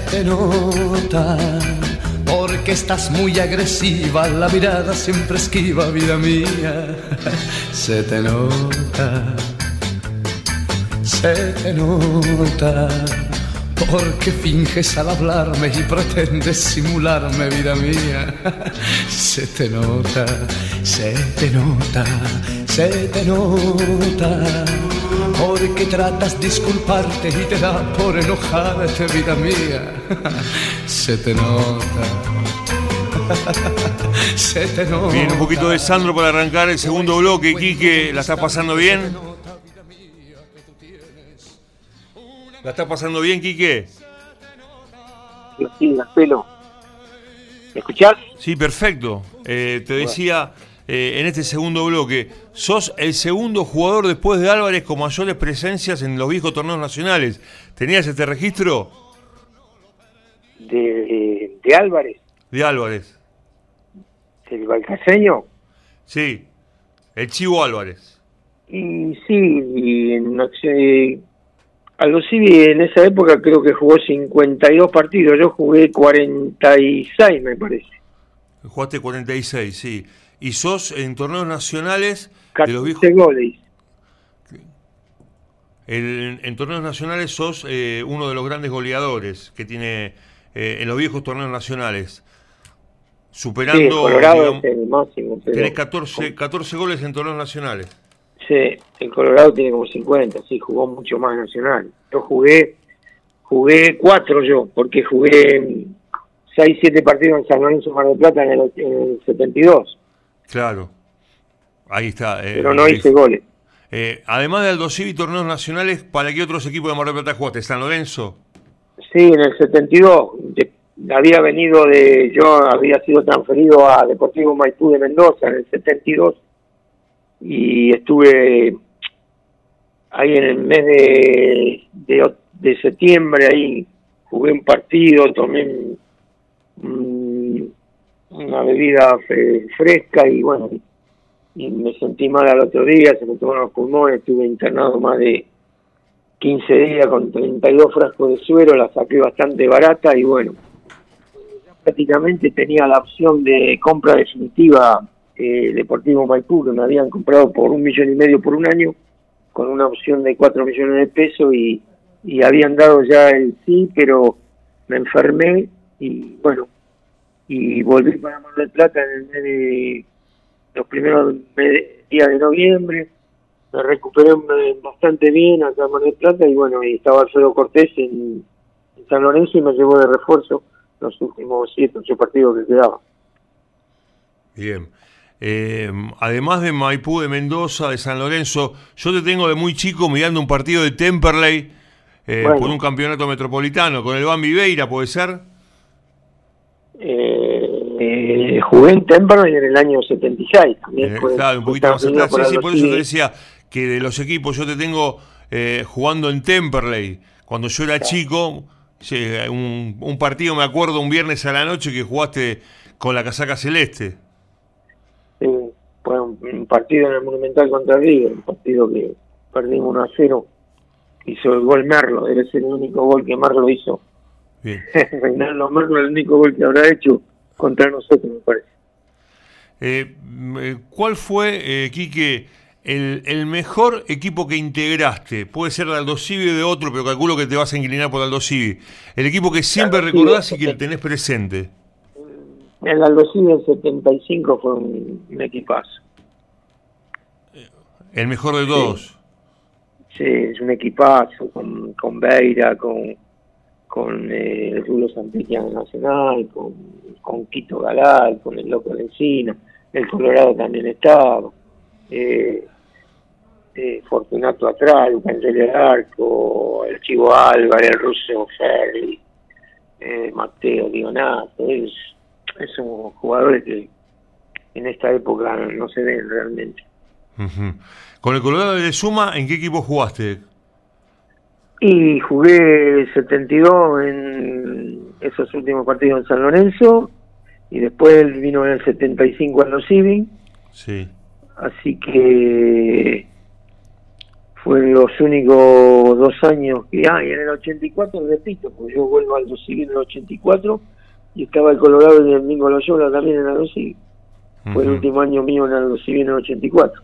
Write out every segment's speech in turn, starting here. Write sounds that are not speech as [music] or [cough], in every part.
Se te nota porque estás muy agresiva, la mirada siempre esquiva, vida mía. [laughs] Se te nota, se te nota porque finges al hablarme y pretendes simularme, vida mía. [laughs] Se te nota, se te nota, se te nota. Porque tratas disculparte y te da por enojarte, vida mía. [laughs] Se te nota. [laughs] Se te nota. Bien, un poquito de Sandro para arrancar el segundo bloque. Quique, ¿la estás pasando bien? ¿La estás pasando bien, Quique? Sí, pelo. ¿Me escuchás? Sí, perfecto. Eh, te decía eh, en este segundo bloque, sos el segundo jugador después de Álvarez con mayores presencias en los viejos torneos nacionales. ¿Tenías este registro? De, de Álvarez. De Álvarez. ¿El balcaseño? Sí, el Chivo Álvarez. Y sí, y no sé, en esa época creo que jugó 52 partidos, yo jugué 46 me parece. Jugaste 46, sí. Y sos en torneos nacionales de los viejos... goles. en torneos nacionales sos eh, uno de los grandes goleadores que tiene eh, en los viejos torneos nacionales. Superando. Sí, Colorado es el máximo. Tenés 14, 14 goles en torneos nacionales. Sí, el Colorado tiene como 50, sí, jugó mucho más nacional. Yo jugué, jugué cuatro yo, porque jugué 6, 7 partidos en San Lorenzo Mar del Plata en el, 72. Claro, ahí está. Eh, Pero no hice goles. Eh, además de Aldo y torneos nacionales, ¿para qué otros equipos de Mar del Plata jugaste? ¿San Lorenzo? Sí, en el 72. había venido de. Yo había sido transferido a Deportivo Maipú de Mendoza en el 72 y estuve ahí en el mes de, de, septiembre, ahí jugué un partido, tomé una bebida fresca y bueno, y me sentí mal al otro día, se me tomaron los pulmones, estuve internado más de 15 días con 32 frascos de suero, la saqué bastante barata y bueno, prácticamente tenía la opción de compra definitiva eh, Deportivo Maipú, que me habían comprado por un millón y medio por un año, con una opción de cuatro millones de pesos y, y habían dado ya el sí, pero me enfermé y bueno, y volví para Mar del Plata en el mes de los primeros días de noviembre, me recuperé bastante bien acá en Mar del Plata y bueno, y estaba Alfredo Cortés en, San Lorenzo y me llevó de refuerzo los últimos siete, ocho partidos que quedaban. Bien. Eh, además de Maipú, de Mendoza, de San Lorenzo, yo te tengo de muy chico mirando un partido de Temperley eh, por un campeonato metropolitano con el Bambi Beira, ¿puede ser? Eh, jugué en Temperley en el año 76 también. un poquito más atrás. Sí, sí, por eso te decía que de los equipos yo te tengo jugando en Temperley. Cuando yo era chico, un, un partido me acuerdo un viernes a la noche que jugaste con la casaca celeste fue un, partido en el Monumental contra River, un partido que perdimos 1 a 0. Hizo el gol Merlo, ser el único gol que Merlo hizo. Reinaldo Merlo el único gol que habrá hecho contra nosotros, me parece. Eh, eh ¿Cuál fue, eh, Quique, el, el, mejor equipo que integraste? Puede ser Aldo Civi o de otro, pero calculo que te vas a inclinar por Aldo Civi. El equipo que siempre recordás y que tenés presente. El Aldosí del 75 fue un, equipazo. El mejor de todos. Sí, es un equipazo con, con Beira, con, con el Rulo Nacional, con, con Quito Galal, con el Loco de Encina, el Colorado también estaba, eh, eh, Fortunato atrás, Angel Arco, el Chivo Álvarez, el Russo Ferri, eh, Mateo Dionato, es son jugadores que en esta época no se ven realmente. Con el Colorado de Suma, ¿en qué equipo jugaste? Y jugué 72 en esos últimos partidos en San Lorenzo y después vino en el 75 en los Civi. Sí. Así que fue los únicos dos años que hay. en el 84, repito, porque yo vuelvo al Civil en el 84 y estaba el Colorado y el Domingo Loyola también en Aldo Civil. Fue el último año mío en Aldo Civil en el 84.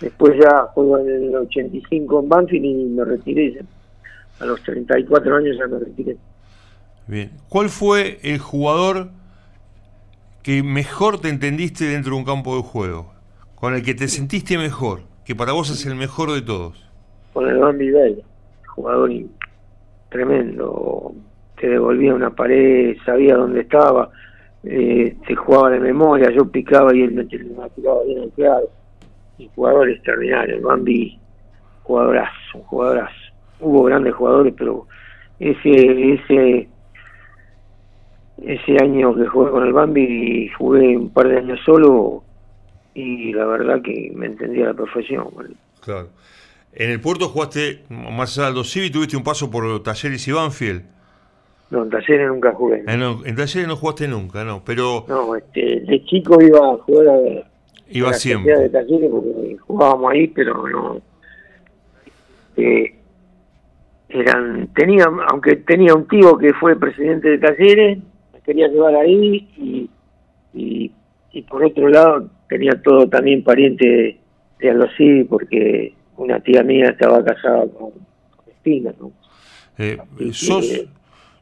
Después ya juego en el 85 en Banfield y me retiré. A los 34 años ya me retiré. Bien. ¿Cuál fue el jugador que mejor te entendiste dentro de un campo de juego? Con el que te sentiste mejor, que para vos es el mejor de todos. Con el Bambi Bell, jugador tremendo. Te devolvía una pared, sabía dónde estaba, eh, te jugaba de memoria, yo picaba y él me, tiraba bien al claro. Un jugador extraordinario, el Bambi, jugadorazo, jugadorazo. Hubo grandes jugadores, pero ese, ese ese año que jugué con el Bambi jugué un par de años solo y la verdad que me entendía la profesión. Claro. En el puerto jugaste más allá del Civi, tuviste un paso por Talleres y Banfield. No, en Talleres nunca jugué. Ah, en Talleres no jugaste nunca, no, pero... No, este, de chico iba a jugar a, iba siempre. de Talleres porque jugábamos ahí, pero no... Eh, eran tenía aunque tenía un tío que fue presidente de Talleres quería llevar ahí y, y, por otro lado tenía todo también pariente de Alosí porque una tía mía estaba casada con, Espina, ¿no? Eh, sos,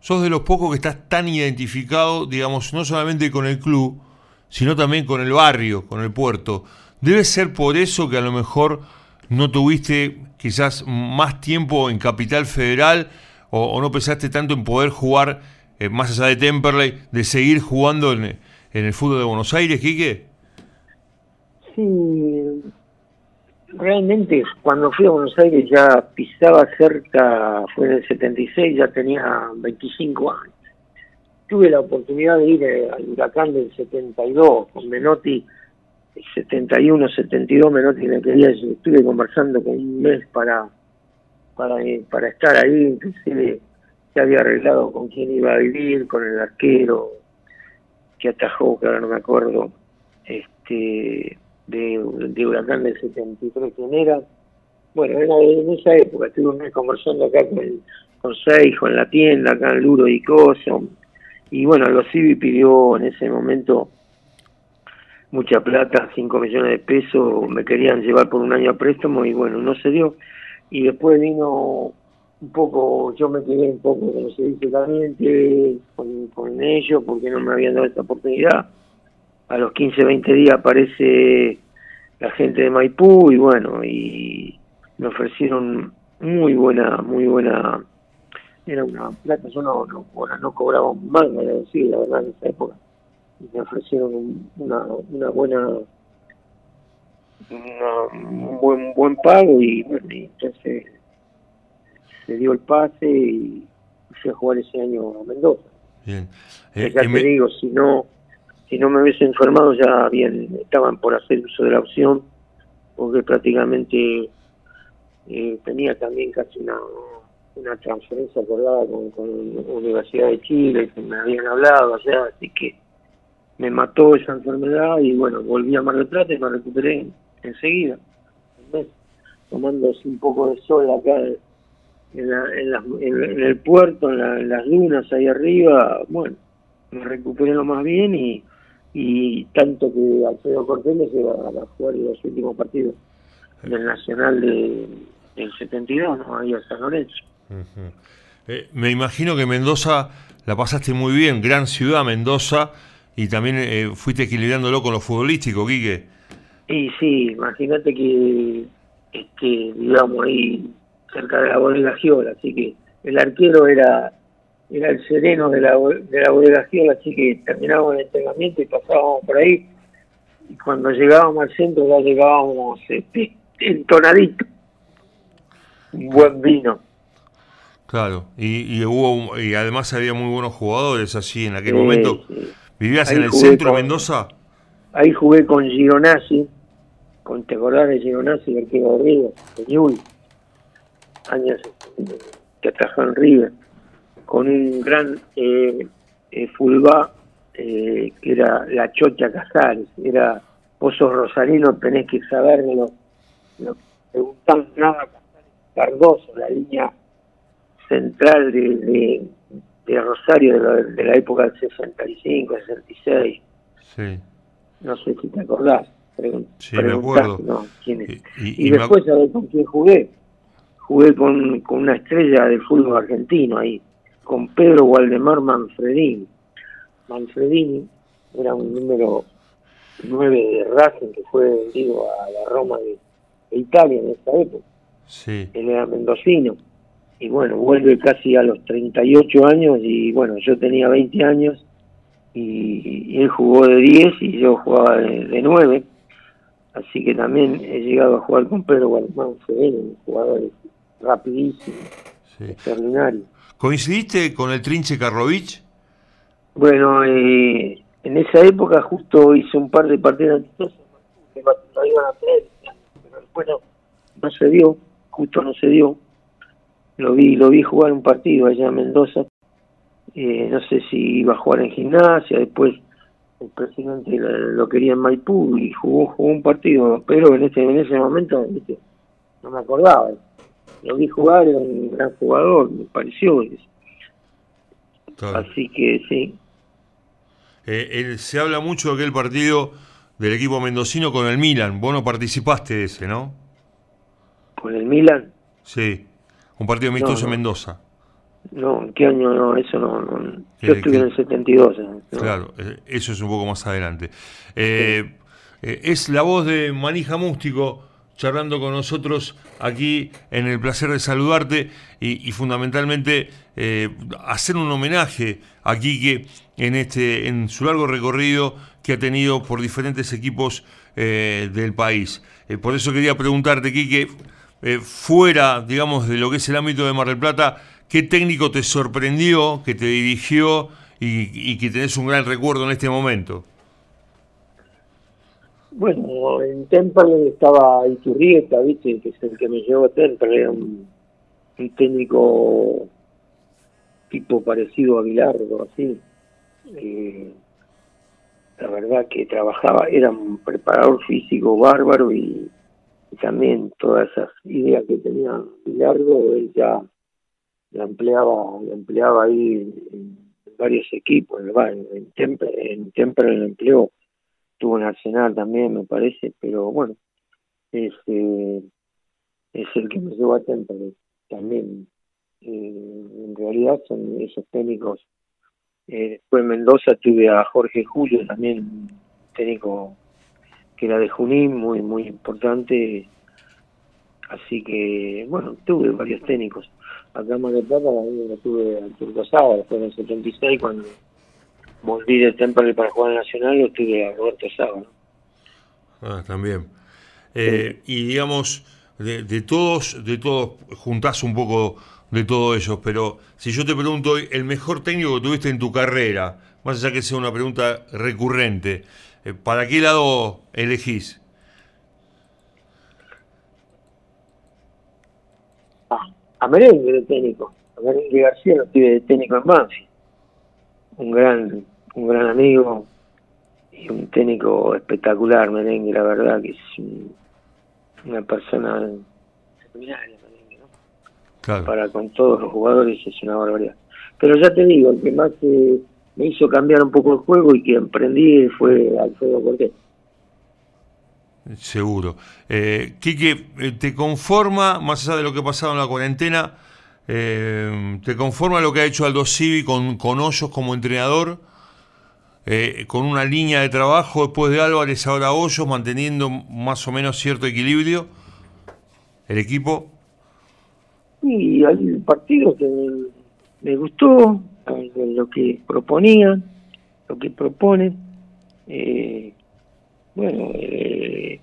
sos de los pocos que estás tan identificado, digamos, no solamente con el club, sino también con el barrio, con el puerto. Debe ser por eso que a lo mejor no tuviste quizás más tiempo en Capital Federal o, no pensaste tanto en poder jugar eh, más allá de Temperley, de seguir jugando en, en, el fútbol de Buenos Aires, Quique? Sí, realmente cuando fui a Buenos Aires ya pisaba cerca, fue en el 76, ya tenía 25 años. Tuve la oportunidad de ir eh, al huracán del 72 con Menotti, 71, 72, Menotti me quería, estuve conversando con un mes para, para, eh, para estar ahí, inclusive se había arreglado con quién iba a vivir, con el arquero que atajó, que ahora no me acuerdo, este de, de Huracán del 73, ¿quién era? Bueno, era en esa época, estuve conversando acá con, con Seijo en la tienda, acá en Luro y Coso, y bueno, los Civi pidió en ese momento mucha plata, 5 millones de pesos, me querían llevar por un año a préstamo y bueno, no se dio. Y después vino un poco, yo me quedé un poco, como se dice también, con, con ellos porque no me habían dado esta oportunidad. A los 15, 20 días aparece la gente de Maipú y bueno, y me ofrecieron muy buena, muy buena, era una plata, yo no, no, no cobraba un decir, la verdad, en esa época. Me ofrecieron una, una buena, un buen, buen pago y bueno, y entonces se dio el pase y fui a jugar ese año a Mendoza. Bien. Eh, ya te digo, si no si no me hubiese enfermado ya bien estaban por hacer uso de la opción porque prácticamente eh, tenía también casi una, una transferencia acordada con, con Universidad de Chile que me habían hablado allá, así que me mató esa enfermedad y bueno, volví a Mar del Plata y me recuperé enseguida, tomando un poco de sol acá en, el puerto, en, las dunas ahí arriba, bueno, me recuperé lo más bien y, y tanto que Alfredo Cortés me lleva a jugar los últimos partidos del Nacional de, del 72, ¿no? ahí a San Lorenzo. Eh, me imagino que Mendoza la pasaste muy bien, gran ciudad Mendoza, y también eh, fuiste equilibrándolo con lo futbolístico, Quique. Y sí, imagínate que, este, digamos, ahí cerca de la bodega Giola, así que el arquero era era el sereno de la, de la bodega Giola, así que terminábamos el entrenamiento y pasábamos por ahí, y cuando llegábamos al centro ya llegábamos este, [laughs] entonadito, un buen vino. Claro, y, y, hubo y además había muy buenos jugadores así en aquel momento. ¿Vivías en el centro de Mendoza? Ahí jugué con Gironazzi, con te acordás de Gironazzi, el arquero de Río, de años que atajó en River, con un gran eh, eh eh, que era la Chocha Casares, era vos sos rosarino, tenés que saberlo, no preguntan nada Cardoso, la línea central de, de, Rosario de la, época del 65, 66. Sí. No sé si te acordás. sí, me acuerdo. Y, después, ¿sabes con quién jugué? Jugué con, con una estrella del fútbol argentino ahí, con Pedro Waldemar Manfredini. Manfredini era un número 9 de Racing que fue vendido a la Roma de, Italia en esa época. Sí. Él era mendocino. Y bueno, vuelve casi a los 38 años y bueno, yo tenía 20 años y, él jugó de 10 y yo jugaba de, 9. Así que también he llegado a jugar con Pedro Gualmán un jugador rapidísimo, extraordinario. ¿Coincidiste con el Trinche Karlovich? Bueno, eh, en esa época justo hice un par de partidos amistosos, lo iban a pero después no, se dio, justo no se dio. Lo vi, lo vi jugar un partido allá en Mendoza. Eh, no sé si iba a jugar en gimnasia, después el presidente lo quería en Maipú y jugó, jugó un partido, pero en ese, en ese momento no me acordaba. Lo vi jugar, era un gran jugador, me pareció. Así que sí, eh, se habla mucho de aquel partido del equipo mendocino con el Milan. Vos no participaste de ese, ¿no? ¿Con el Milan? Sí, un partido amistoso en Mendoza. No, ¿en qué año? No, eso no. Yo estuve en el 72. Claro, eh, eso es un poco más adelante. Eh, es la voz de Manija Mústico charlando con nosotros aquí en el placer de saludarte y, fundamentalmente eh, hacer un homenaje a Quique en, este, en su largo recorrido que ha tenido por diferentes equipos eh, del país. Eh, por eso quería preguntarte, Quique, fuera, digamos, de lo que es el ámbito de Mar del Plata, ¿qué técnico te sorprendió, que te dirigió y, y que tenés un gran recuerdo en este momento? Bueno, en Temple estaba Iturrieta, ¿viste? Que es el que me llevó a Temple, era un, técnico tipo parecido a Bilardo, así. Eh, la verdad que trabajaba, era un preparador físico bárbaro y, también todas esas ideas que tenía Bilardo, él ya la empleaba, la empleaba ahí en, varios equipos, en, en Temple, en Temple lo empleó tuvo en Arsenal también, me parece, pero bueno, es, eh, es el que me llevó a Temple también. Eh, en realidad son esos técnicos. Eh, después en Mendoza tuve a Jorge Julio, también técnico que era de Junín, muy, muy importante. Así que, bueno, tuve varios técnicos. Acá en Mar del Plata también tuve al Turco Sábado, después en el 76, cuando volví de Temple para jugar Nacional, lo tuve a Roberto Saba. Ah, también. Eh, y digamos, de, todos, de todos, juntás un poco de todo ellos, pero si yo te pregunto hoy, el mejor técnico que tuviste en tu carrera, más allá que sea una pregunta recurrente, ¿para qué lado elegís? Ah, a Merengue de técnico, a Merengue García lo tuve de técnico en Banfi, un gran un gran amigo y un técnico espectacular, Merengue, la verdad que es una persona extraordinaria, ¿no? Para con todos los jugadores es una barbaridad. Pero ya te digo, el que más eh, me hizo cambiar un poco el juego y que emprendí fue Alfredo Cortés. Seguro. Eh, Quique, eh, ¿te conforma, más allá de lo que ha pasado en la cuarentena, eh, ¿te conforma lo que ha hecho Aldo Civi con, con Hoyos como entrenador? Eh, con una línea de trabajo después de Álvarez, ahora Hoyos, manteniendo más o menos cierto equilibrio el equipo. Y hay partido que me, gustó, lo que proponían, lo que proponen. Eh, bueno, eh,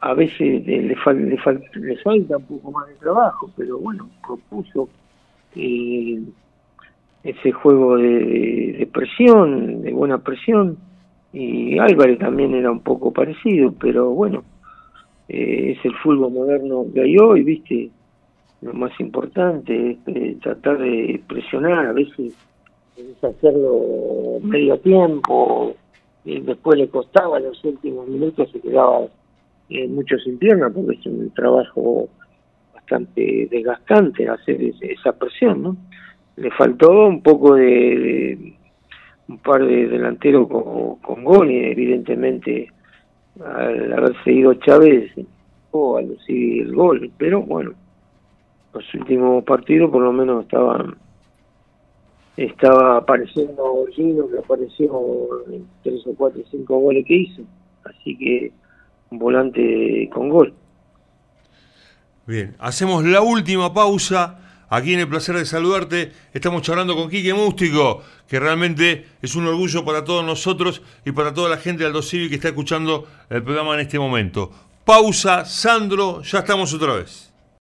a, veces le, le, falta un poco más de trabajo, pero bueno, propuso ese juego de, presión, de buena presión, y Álvarez también era un poco parecido, pero bueno, eh, es el fútbol moderno que hay hoy, viste, lo más importante es eh, tratar de presionar, a veces es hacerlo medio tiempo, y después le costaba los últimos minutos, se quedaba eh, mucho sin pierna, porque es un trabajo bastante desgastante hacer esa presión, ¿no? Le faltó un poco de, un par de delanteros con, con gol y evidentemente al haberse ido Chávez o al recibir el gol, pero bueno, los últimos partidos por lo menos estaban estaba apareciendo Gino que apareció en tres o cuatro o cinco goles que hizo. Así que un volante con gol. Bien hacemos la última pausa aquí en el placer de saludarte. Estamos charlando con Quique Mústico que realmente es un orgullo para todos nosotros y para toda la gente de Aldo Civil que está escuchando el programa en este momento. Pausa Sandro ya estamos otra vez